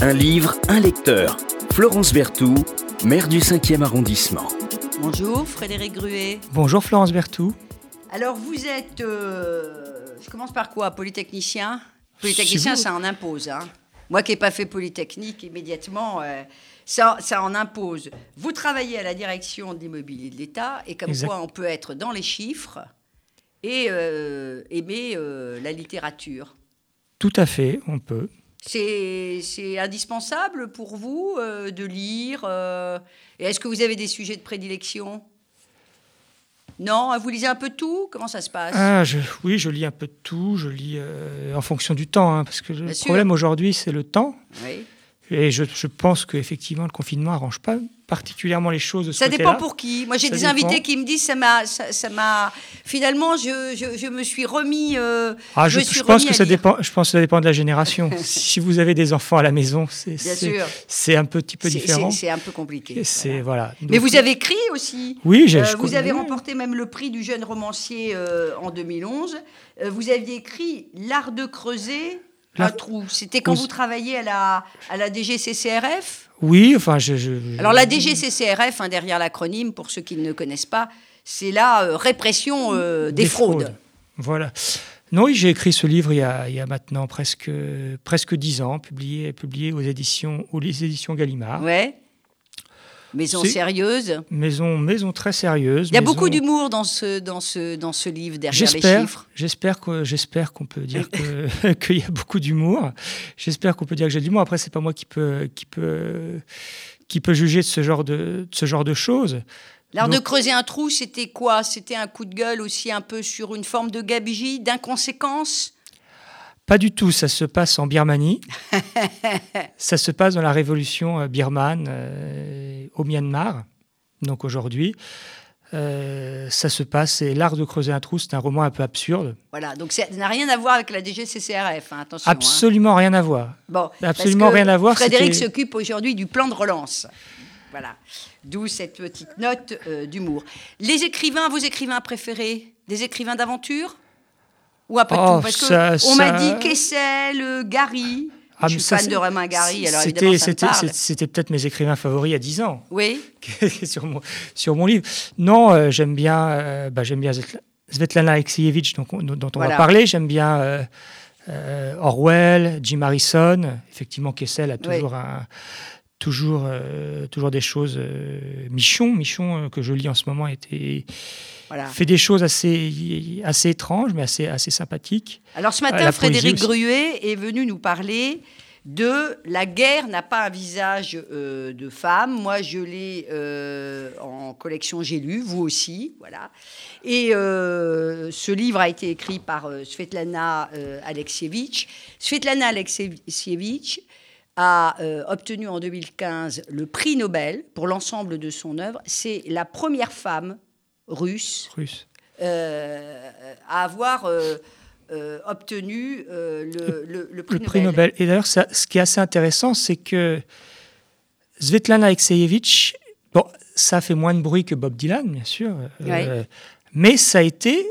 Un livre, un lecteur. Florence Berthoud, maire du 5e arrondissement. Bonjour Frédéric Gruet. Bonjour Florence Berthoud. Alors vous êtes, euh, je commence par quoi Polytechnicien? Polytechnicien, vous. ça en impose. hein. Moi qui n'ai pas fait Polytechnique, immédiatement, euh, ça, ça en impose. Vous travaillez à la direction de l'immobilier de l'État et comme Exact. quoi on peut être dans les chiffres et euh, aimer euh, la littérature. Tout à fait, on peut. C'est indispensable pour vous euh, de lire euh, Et est-ce que vous avez des sujets de prédilection? Non Vous lisez un peu tout? Comment ça se passe? Ah, je- oui, je lis un peu de tout, je lis euh, en fonction du temps, hein, parce que le sûr. problème aujourd'hui, c'est le temps. Oui. Et je, je pense qu'effectivement, le confinement n'arrange pas particulièrement les choses de ce Ça dépend pour qui. Moi, j'ai des dépend. invités qui me disent ça m'a, ça, ça m'a. Finalement, je, je, je me suis remis. euh, Ah, je, suis pense remis que ça lire. dépend. Je pense que ça dépend de la génération. si vous avez des enfants à la maison, c'est un petit peu différent. C'est un peu compliqué. C'est voilà. voilà. Mais vous avez écrit aussi. Oui, j'ai. Euh, vous avez remporté même le prix du jeune romancier euh, en 2011. Euh, vous aviez écrit L'art de creuser un L'art- trou. C'était quand vous travailliez à la, à la DGCCRF Oui, enfin, je. je- Alors la DGCCRF, hein, derrière l'acronyme, pour ceux qui ne connaissent pas, c'est la euh, répression euh, des, fraudes. Voilà. Non, oui, j'ai écrit ce livre il y a, il y a maintenant presque presque dix ans, publié publié aux éditions aux éditions Gallimard. Ouais. Maison sérieuse. Maison maison très sérieuse. Il y a maison- beaucoup d'humour dans ce, dans, ce, dans ce livre, derrière les J'espère, chiffres. j'espère qu'on peut dire qu'il y a beaucoup d'humour. J'espère qu'on peut dire que j'ai de l'humour. Après, c'est pas moi qui peut qui peut qui peut juger de ce genre de, de ce genre de choses. L'art de creuser un trou, c'était quoi? C'était un coup de gueule aussi un peu sur une forme de gabegie, d'inconséquence? Pas du tout. Ça se passe en Birmanie. ça se passe dans la révolution euh, birmane euh, au Myanmar. Donc aujourd'hui, euh, ça se passe. Et l'art de creuser un trou, c'est un roman un peu absurde. Voilà, donc ça n'a rien à voir avec la DGCCRF, hein, attention. hein. Absolument rien à voir. Bon, absolument parce que rien à voir, Frédéric s'occupe aujourd'hui du plan de relance. Voilà, d'où cette petite note euh, d'humour. Les écrivains, vos écrivains préférés Des écrivains d'aventure? Ou peu de Oh, tout Parce que ça- on m'a dit Kessel, euh, Gary. Ah, je suis ça, fan de Romain Gary, alors C'était- évidemment c'était- peut-être mes écrivains favoris il y a 10 ans Oui, sur, mon, sur mon livre. Non, euh, j'aime bien, euh, bah, j'aime bien Svetlana Alexievitch, donc on- dont on Voilà. va parler. J'aime bien euh, Orwell, Jim Harrison. Effectivement, Kessel a Oui. toujours, un- toujours, euh, toujours des choses. euh, Michon, Michon euh, que je lis en ce moment, était, voilà. fait des choses assez, assez étranges, mais assez, assez sympathiques. Alors ce matin, Frédéric. Gruet est venu nous parler de La guerre n'a pas un visage de femme. Moi, je l'ai en collection, j'ai lu, vous aussi, voilà. Et ce livre a été écrit par Svetlana Alexievitch. Svetlana Alexievitch a euh, obtenu en 2015 le prix Nobel pour l'ensemble de son œuvre. C'est la première femme russe Russes. euh, à avoir euh, obtenu le, le- le prix le prix Nobel. Nobel. Et d'ailleurs, ce qui est assez intéressant, c'est que Svetlana Alexievitch, bon, ça a fait moins de bruit que Bob Dylan, bien sûr, mais ça a été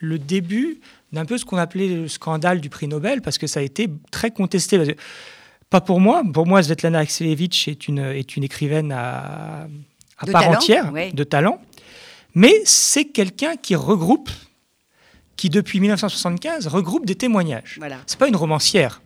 le début d'un peu ce qu'on appelait le scandale du prix Nobel, parce que ça a été très contesté. Parce que- Pas pour moi. Pour moi, Svetlana Alexievitch est une, est une écrivaine à, part talent, entière, de talent. Mais c'est quelqu'un qui regroupe, qui depuis 1975 regroupe des témoignages. Voilà. C'est pas une romancière.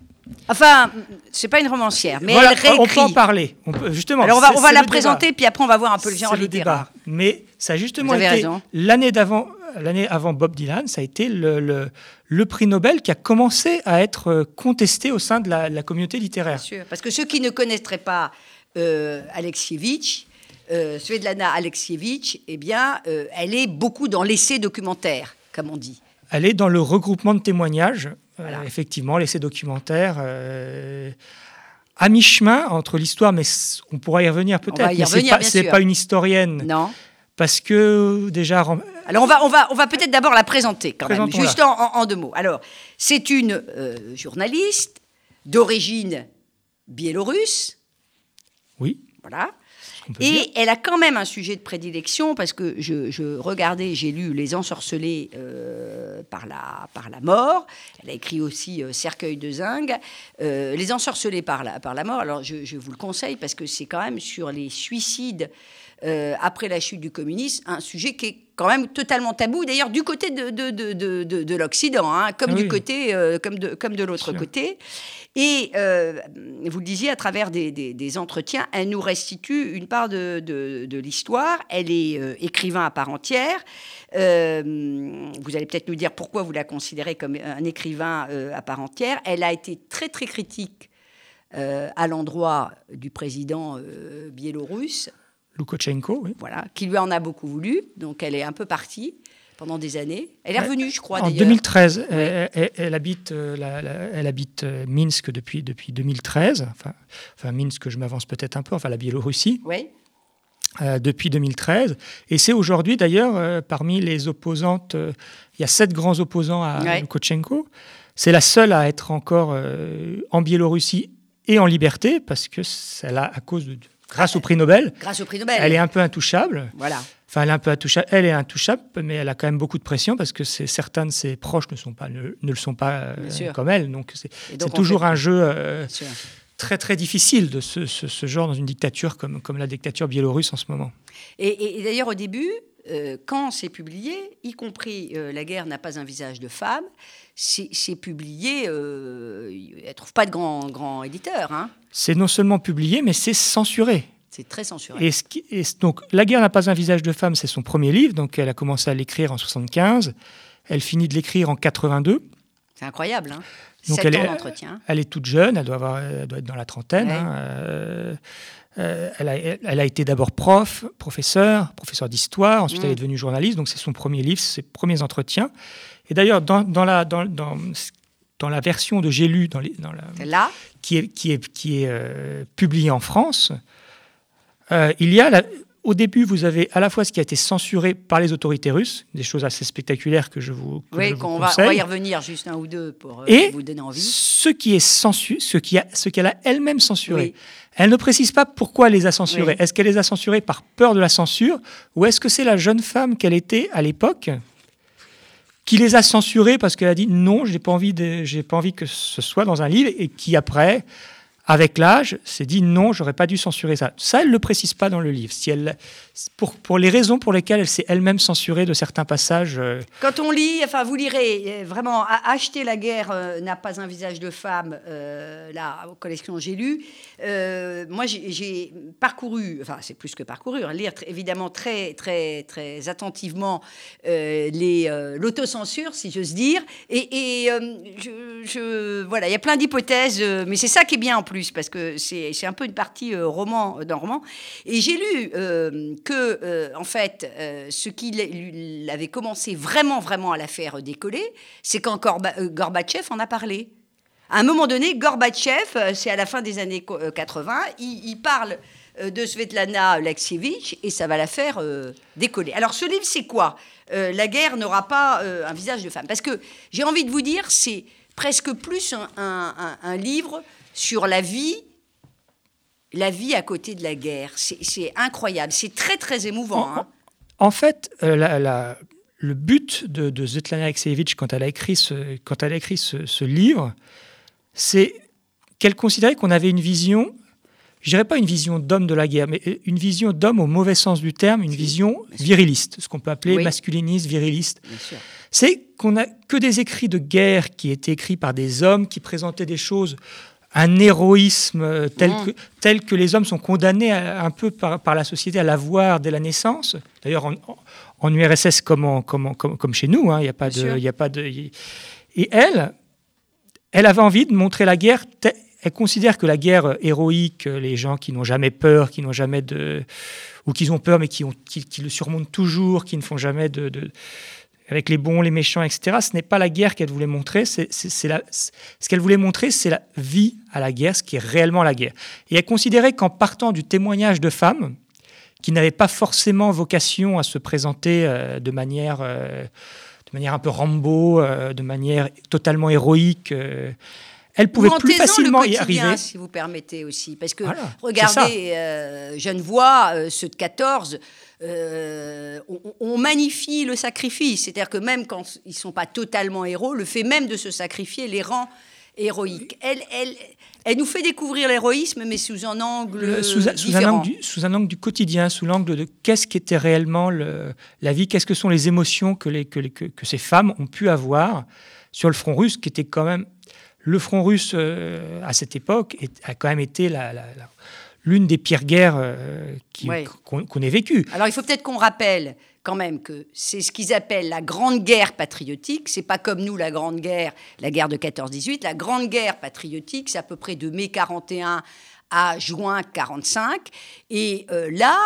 Enfin, c'est pas une romancière, mais Voilà, elle on peut en réécrit. parler. On peut- justement, Alors on va, on va la débat. présenter, puis après on va voir un peu le genre C'est le littéraire. débat. Mais ça a justement été l'année d'avant, l'année avant Bob Dylan, ça a été le, le- le prix Nobel qui a commencé à être euh, contesté au sein de la, la communauté Bien littéraire. sûr. Parce que ceux qui ne connaîtraient pas euh, Alexievitch, euh, Svetlana Alexievitch, eh bien, euh, elle est beaucoup dans l'essai documentaire, comme on dit. Elle est dans le regroupement de témoignages, euh, Voilà. effectivement, l'essai documentaire. à mi-chemin entre l'histoire, mais on pourra y revenir peut-être. c'est pas, bien pas une historienne, Non parce que déjà, Alors on va, on va, on va peut-être d'abord la présenter quand même, juste en, deux mots. Alors, c'est une euh, journaliste d'origine biélorusse, oui, Voilà. Et elle a quand même un sujet de prédilection parce que je, regardais, j'ai lu Les ensorcelés euh, par, la, par la mort. Elle a écrit aussi euh, Cercueil de zinc. Euh, les ensorcelés par la, par la mort, alors je, je vous le conseille parce que c'est quand même sur les suicides euh, après la chute du communisme, un sujet qui est quand même totalement tabou, d'ailleurs du côté de, de, de, de l'Occident, hein, comme, du côté, euh, comme, de, comme de l'autre côté. Et euh, vous le disiez, à travers des, des, entretiens, elle nous restitue une part de, l'histoire. Elle est écrivain à part entière. vous allez peut-être nous dire pourquoi vous la considérez comme un écrivain à part entière. Elle a été très très critique à l'endroit du président biélorusse Loukachenko, oui. Voilà, qui lui en a beaucoup voulu. Donc elle est un peu partie pendant des années. Elle est revenue, je crois. En 2013, elle, habite, euh, elle habite euh, Minsk depuis, depuis 2013. Enfin, enfin Minsk, je m'avance peut-être un peu, enfin la Biélorussie. Oui. Euh, depuis 2013. Et c'est aujourd'hui, d'ailleurs, parmi les opposantes, il y a sept grands opposants à ouais. C'est la seule à être encore en Biélorussie et en liberté, parce que c'est là à cause de, grâce au prix Nobel. Grâce au prix Nobel. Elle est un peu intouchable. Voilà. Enfin, elle est un peu intouchable. Elle est intouchable, mais elle a quand même beaucoup de pression parce que certains de ses proches ne, sont pas, ne, le sont pas euh, comme elle. Donc, c'est toujours un jeu euh, très, très difficile de ce, ce, genre dans une dictature comme, comme la dictature biélorusse en ce moment. Et, d'ailleurs, au début, euh, quand c'est publié, y compris La guerre n'a pas un visage de femme, c'est publié, euh, elle ne trouve pas de grand, grand éditeur. Hein. C'est non seulement publié, mais c'est censuré. C'est très censuré. Et, donc, La guerre n'a pas un visage de femme, c'est son premier livre, donc elle a commencé à l'écrire en 75, elle finit de l'écrire en 82. C'est incroyable, hein donc elle, est, elle est toute jeune, elle doit, avoir, doit être dans la trentaine. Hein. Euh, euh, elle, a, elle, a, été d'abord prof, professeur, professeur d'histoire, ensuite elle est mm. devenue journaliste, donc c'est son premier livre, ses premiers entretiens. Et d'ailleurs, dans, dans, la, dans, dans, dans, la version de J'ai lu, dans, dans la, qui est, qui est, qui est euh, publiée en France, euh, il y a la, au début, vous avez à la fois ce qui a été censuré par les autorités russes, des choses assez spectaculaires que je vous, que oui, je vous on, va, on, va, y revenir juste un ou deux pour euh, et vous donner envie. Ce qui est censuré, ce qui a, ce qu'elle a elle-même censuré. Elle ne précise pas pourquoi elle les a censurés. Est-ce qu'elle les a censurés par peur de la censure, ou est-ce que c'est la jeune femme qu'elle était à l'époque qui les a censurés parce qu'elle a dit non, j'ai pas envie j'ai pas envie que ce soit dans un livre et qui après avec l'âge, s'est dit non, j'aurais pas dû censurer ça. Ça, elle le précise pas dans le livre. Si elle, pour, les raisons pour lesquelles elle s'est elle-même censurée de certains passages. Euh, Quand on lit, enfin, vous lirez, euh, vraiment, Acheter la guerre euh, n'a pas un visage de femme, là, aux collections j'ai lu. moi, j'ai parcouru, enfin, c'est plus que parcouru, hein, lire évidemment très, très, très attentivement l'autocensure, si j'ose dire. Et, voilà, il y a plein d'hypothèses, mais c'est ça qui est bien en plus parce que c'est un peu une partie euh, roman euh, d'un roman. Et j'ai lu euh, que, en fait, ce qui avait commencé vraiment, vraiment à la faire décoller, c'est quand Gorbatchev en a parlé. À un moment donné, Gorbatchev, c'est à la fin des années 80, il, parle de Svetlana Alexievitch et ça va la faire décoller. Alors ce livre, c'est quoi? La guerre n'aura pas un visage de femme. Parce que j'ai envie de vous dire, c'est presque plus un livre sur la vie, la vie à côté de la guerre. C'est incroyable, c'est très très émouvant. En, hein. fait, euh, le but de, de Svetlana Alexievitch, quand elle a écrit ce, quand elle a écrit ce, livre, c'est qu'elle considérait qu'on avait une vision, je dirais pas une vision d'homme de la guerre, mais une vision d'homme au mauvais sens du terme, une vision viriliste, ce qu'on peut appeler masculiniste, viriliste. C'est qu'on n'a que des écrits de guerre qui étaient écrits par des hommes qui présentaient des choses un héroïsme tel, que, tel que les hommes sont condamnés un peu par, la société à l'avoir dès la naissance. D'ailleurs, en, URSS comme, comme, comme, chez nous, hein, il a pas de, y a pas de. Et elle, elle avait envie de montrer la guerre. Elle considère que la guerre héroïque, les gens qui n'ont jamais peur, qui n'ont jamais de, ou qui ont peur mais qui, ont, qui, le surmontent toujours, qui ne font jamais de avec les bons, les méchants, etc. Ce n'est pas la guerre qu'elle voulait montrer. C'est, ce qu'elle voulait montrer, c'est la vie à la guerre, ce qui est réellement la guerre. Et elle considérait qu'en partant du témoignage de femmes, qui n'avaient pas forcément vocation à se présenter euh, de manière, euh, de manière un peu Rambo, euh, de manière totalement héroïque, elle pouvait plus facilement y arriver. Si vous permettez aussi. Parce que, regardez, euh, je ne vois euh, ceux de 14, euh, on, magnifie le sacrifice. C'est-à-dire que même quand ils ne sont pas totalement héros, le fait même de se sacrifier les rend héroïques. Elle, elle, elle nous fait découvrir l'héroïsme, mais sous un angle sous, sous, un angle du, sous un angle du quotidien, sous l'angle de qu'est-ce qu'était réellement le, la vie, qu'est-ce que sont les émotions que, les, que, que, que, ces femmes ont pu avoir sur le front russe, qui était quand même le front russe euh, à cette époque a quand même été l'une des pires guerres euh, qu'on ait vécues. Alors il faut peut-être qu'on rappelle quand même que c'est ce qu'ils appellent la grande guerre patriotique. C'est pas comme nous la grande guerre, la guerre de 14-18. La grande guerre patriotique, c'est à peu près de mai 41 à juin 45. Et euh, là,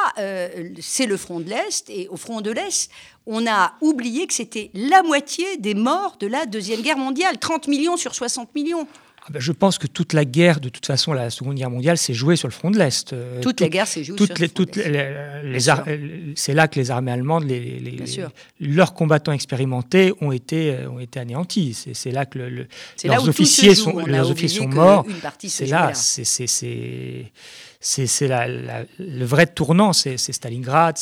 c'est le front de l'Est. Et au front de l'Est, on a oublié que c'était la moitié des morts de la Deuxième Guerre mondiale, 30 millions sur 60 millions. Ah ben, je pense que toute la guerre, de toute façon, la Seconde Guerre mondiale, s'est jouée sur le front de l'Est. Euh, toute, la guerre s'est jouée sur le front de l'Est. C'est là que les armées allemandes, les, leurs combattants expérimentés ont été, euh, ont été anéantis. C'est là que leurs, officiers sont, leurs officiers sont morts. C'est là, c'est c'est le vrai tournant, c'est Stalingrad.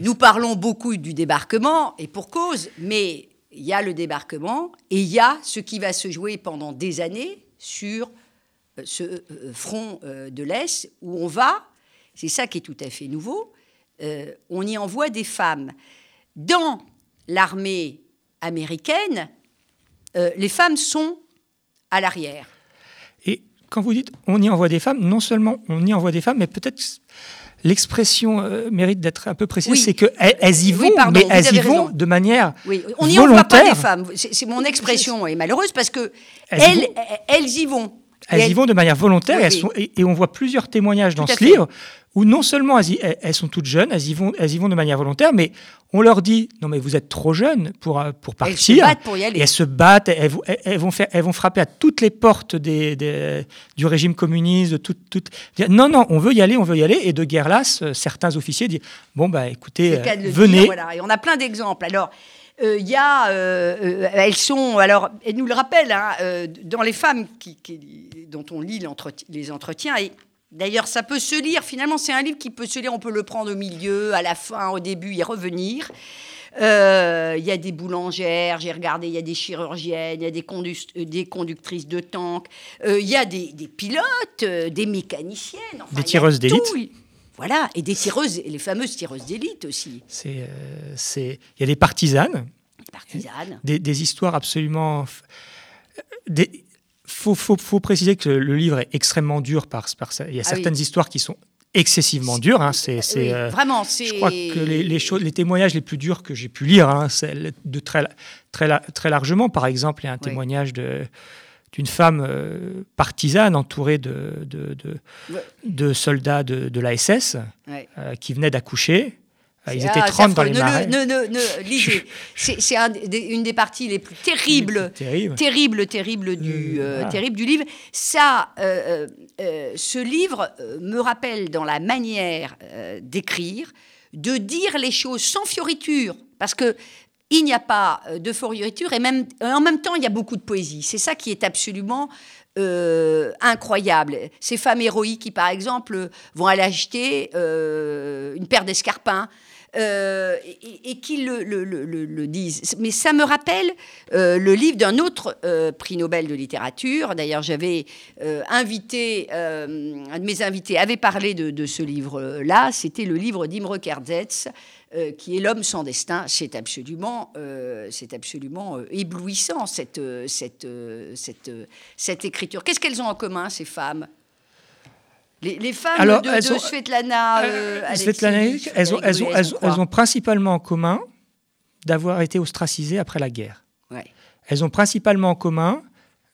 Nous parlons beaucoup du débarquement, et pour cause, mais il y a le débarquement, et il y a ce qui va se jouer pendant des années sur euh, ce euh, front euh, de l'Est, où on va, c'est ça qui est tout à fait nouveau, on y envoie des femmes. Dans l'armée américaine, les femmes sont à l'arrière quand vous dites on y envoie des femmes, non seulement on y envoie des femmes, mais peut-être l'expression euh, mérite d'être un peu précise, c'est qu'elles elles y vont, mais elles y vont de manière oui. On n'y envoie pas des femmes. C'est mon expression est malheureuse parce que elles, elles, y vont. Elles, y vont de manière volontaire et, et, on voit plusieurs témoignages dans ce livre où non seulement elles, sont toutes jeunes, elles y, vont, elles y vont de manière volontaire, mais on leur dit non mais vous êtes trop jeunes pour, euh, pour partir. Elles se battent pour y aller. Et elles se battent, elles, elles, vont, faire, elles vont frapper à toutes les portes des, du régime communiste, de tout, tout, non, non, on veut y aller, on veut y aller. Et de guerre lasse, euh, certains officiers disent bon bah écoutez, euh, venez. voilà. Et on a plein d'exemples. Alors il y a, elles sont, alors, elles nous le rappellent, hein, dans les femmes qui, dont on lit les entretiens, et D'ailleurs, ça peut se lire, finalement, c'est un livre qui peut se lire, on peut le prendre au milieu, à la fin, au début, y revenir. Euh, il y a des boulangères, j'ai regardé, il y a des chirurgiennes, il y a des, euh, des conductrices de tanks, euh, il y a des, pilotes, des mécaniciennes. des tireuses d'élite. Voilà, et des tireuses, les fameuses tireuses d'élite aussi. C'est, il y a des partisanes. Des partisanes. Des, des histoires absolument. Des, faut, faut, faut, préciser que le livre est extrêmement dur. Par, par il y a ah certaines histoires qui sont excessivement dures. Hein. C'est, euh, vraiment. Je crois que les, les, choses, les témoignages les plus durs que j'ai pu lire, hein, de très, très, très largement. Par exemple, il y a un témoignage de d'une femme euh, partisane entourée de, de, de, soldats de, la SS euh, qui venait d'accoucher. Ah, ils étaient 30 dans les marais. Ne, ne, ne, lisez. C'est une des parties les plus terribles, terribles, terribles, du, euh, terrible du livre. Ça, euh, euh, ce livre me rappelle dans la manière d'écrire, de dire les choses sans fioriture, parce que il n'y a pas de fioriture et même en même temps il y a beaucoup de poésie. C'est ça qui est absolument incroyable. Ces femmes héroïques qui, par exemple, vont aller acheter une paire d'escarpins euh, et, qui le, disent. Mais ça me rappelle euh, le livre d'un autre euh, prix Nobel de littérature. D'ailleurs, j'avais invité, un de mes invités avait parlé de, ce livre-là. C'était le livre d'Imre Kertész, qui est L'homme sans destin. C'est absolument, absolument éblouissant, cette, cette, cette, cette écriture. Qu'est-ce qu'elles ont en commun, ces femmes? Les, femmes de, Svetlana, euh, elles, ont, elles, ont, elles, ont, principalement en commun d'avoir été ostracisées après la guerre. Elles ont principalement en commun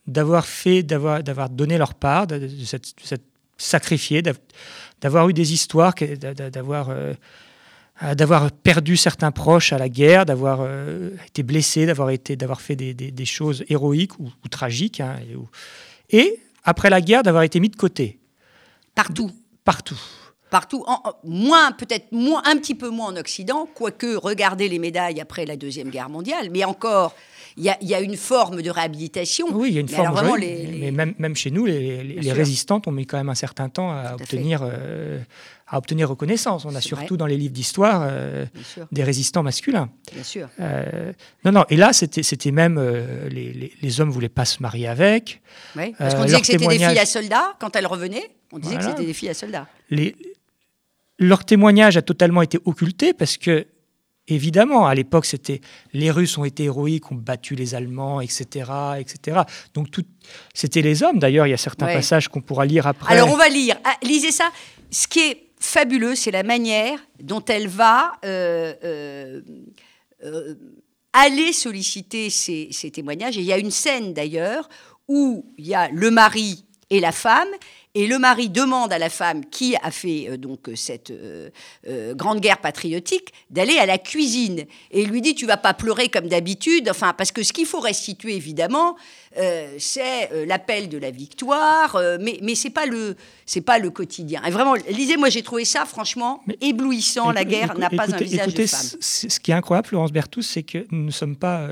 d'avoir fait, d'avoir, d'avoir donné leur part, de, s'être, sacrifié, d'avoir eu des histoires, d'avoir, euh, d'avoir perdu certains proches à la guerre, d'avoir euh, été blessé, d'avoir, été, d'avoir fait des, des, choses héroïques ou, tragiques, hein, et, et après la guerre, d'avoir été mis de côté. Partout. Partout. Partout, moins peut-être moins, un petit peu moins en Occident, quoique regardez les médailles après la deuxième guerre mondiale, mais encore il y, a, une forme de réhabilitation. Oui, il y a une forme. de Mais même, même, chez nous, les, résistantes ont mis quand même un certain temps à obtenir, euh, à obtenir reconnaissance. On a surtout dans les livres d'histoire euh, des résistants masculins. Bien sûr. Euh, non, non. Et là, c'était même les, hommes voulaient pas se marier avec. Oui, parce qu'on disait que c'était des filles à soldats quand elles revenaient. On disait que c'était des filles à soldats. Les, leur témoignage a totalement été occulté parce que Évidemment, à l'époque, c'était les Russes ont été héroïques, ont battu les Allemands, etc., etc. Donc tout, c'était les hommes. D'ailleurs, il y a certains passages qu'on pourra lire après. Alors on va lire. Ah, lisez ça. Ce qui est fabuleux, c'est la manière dont elle va euh, euh, euh, aller solliciter ces, ces témoignages. Et il y a une scène d'ailleurs où il y a le mari et la femme, et le mari demande à la femme qui a fait euh, donc euh, cette euh, grande guerre patriotique d'aller à la cuisine et il lui dit tu vas pas pleurer comme d'habitude. Enfin parce que ce qu'il faut restituer évidemment c'est l'appel de la victoire, mais mais c'est pas le c'est pas le quotidien. Et vraiment, lisez, moi j'ai trouvé ça franchement éblouissant. la guerre n'a pas un visage de femme. Ce qui est incroyable, Florence Berthoud, c'est que nous ne sommes pas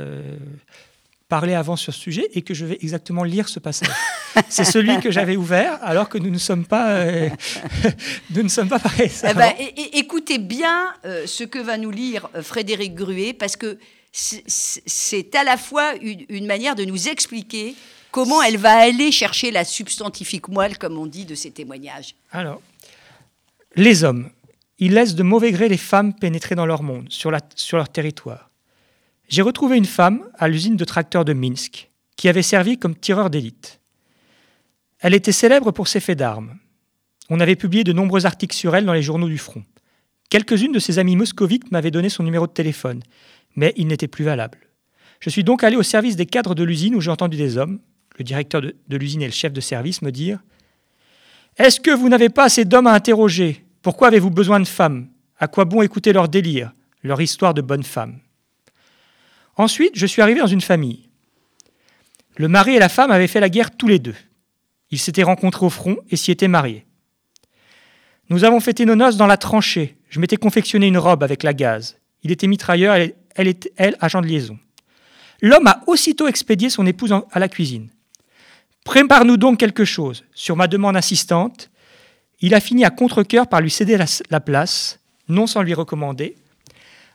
parler avant sur ce sujet et que je vais exactement lire ce passage. C'est celui que j'avais ouvert alors que nous ne sommes pas, euh, nous ne sommes pas pareils. Eh ben, écoutez bien euh, ce que va nous lire euh, Frédéric Gruet parce que c'est à la fois une, manière de nous expliquer comment elle va aller chercher la substantifique moelle, comme on dit, de ces témoignages. Alors, les hommes, ils laissent de mauvais gré les femmes pénétrer dans leur monde, sur, la, sur leur territoire. J'ai retrouvé une femme à l'usine de tracteurs de Minsk qui avait servi comme tireur d'élite. Elle était célèbre pour ses faits d'armes. On avait publié de nombreux articles sur elle dans les journaux du front. Quelques-unes de ses amies moscovites m'avaient donné son numéro de téléphone, mais il n'était plus valable. Je suis donc allé au service des cadres de l'usine où j'ai entendu des hommes, le directeur de, l'usine et le chef de service, me dire Est-ce que vous n'avez pas assez d'hommes à interroger? Pourquoi avez-vous besoin de femmes? À quoi bon écouter leur délire, leur histoire de bonnes femmes Ensuite, je suis arrivé dans une famille. Le mari et la femme avaient fait la guerre tous les deux. Ils s'étaient rencontrés au front et s'y étaient mariés. Nous avons fêté nos noces dans la tranchée. Je m'étais confectionné une robe avec la gaze. Il était mitrailleur, elle, elle était, elle, agent de liaison. L'homme a aussitôt expédié son épouse à la cuisine. Prépare-nous donc quelque chose. Sur ma demande insistante, il a fini à contre-coeur par lui céder la, la place, non sans lui recommander.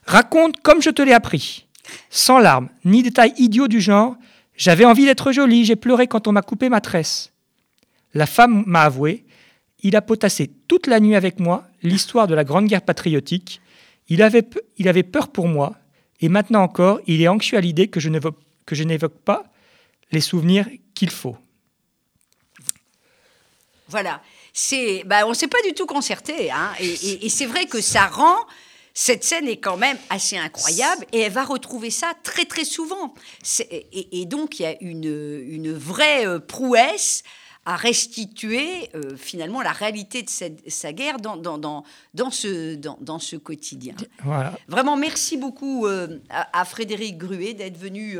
Raconte comme je te l'ai appris sans larmes, ni détails idiots du genre J'avais envie d'être jolie, j'ai pleuré quand on m'a coupé ma tresse. La femme m'a avoué Il a potassé toute la nuit avec moi l'histoire de la Grande Guerre patriotique. Il avait, il avait peur pour moi, et maintenant encore, il est anxieux à l'idée que je n'évoque pas les souvenirs qu'il faut. Voilà. C'est, bah, on ne s'est pas du tout concerté. Hein, et c'est vrai que ça rend cette scène est quand même assez incroyable et elle va retrouver ça très très souvent. Et, donc il y a une, une vraie euh, prouesse à restituer euh, finalement la réalité de cette, sa guerre dans, dans, dans, dans ce, dans, dans, ce quotidien. Vraiment, merci beaucoup euh, à, Frédéric Gruet d'être venu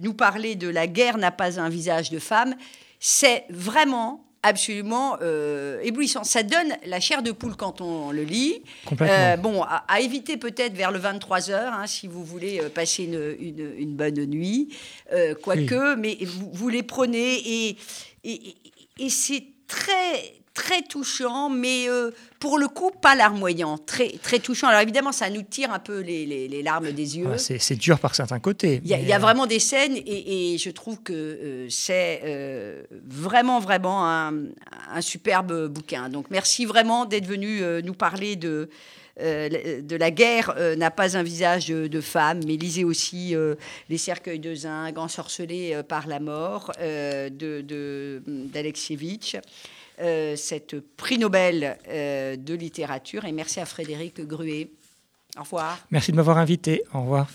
nous parler de La guerre n'a pas un visage de femme. C'est vraiment absolument euh, éblouissant. Ça donne la chair de poule quand on le lit. Euh, bon, à, éviter peut-être vers le 23 h hein, si vous voulez euh, passer une, une, bonne nuit, quoique, mais vous, les prenez et, et, et c'est très très touchant, mais euh, pour le coup, pas larmoyant, très, très touchant. Alors évidemment, ça nous tire un peu les, les, larmes des yeux. c'est dur par certains côtés. Il y, a, euh, vraiment des scènes, et, je trouve que euh, c'est vraiment, vraiment un, un, superbe bouquin. Donc merci vraiment d'être venu nous parler de... de la guerre n'a pas un visage de femme, mais lisez aussi Les cercueils de zinc, ensorcelés par la mort de d'Alexievitch. Euh, cette prix Nobel euh, de littérature. Et merci à Frédéric Gruet. Au revoir. Merci de m'avoir invité. Au revoir.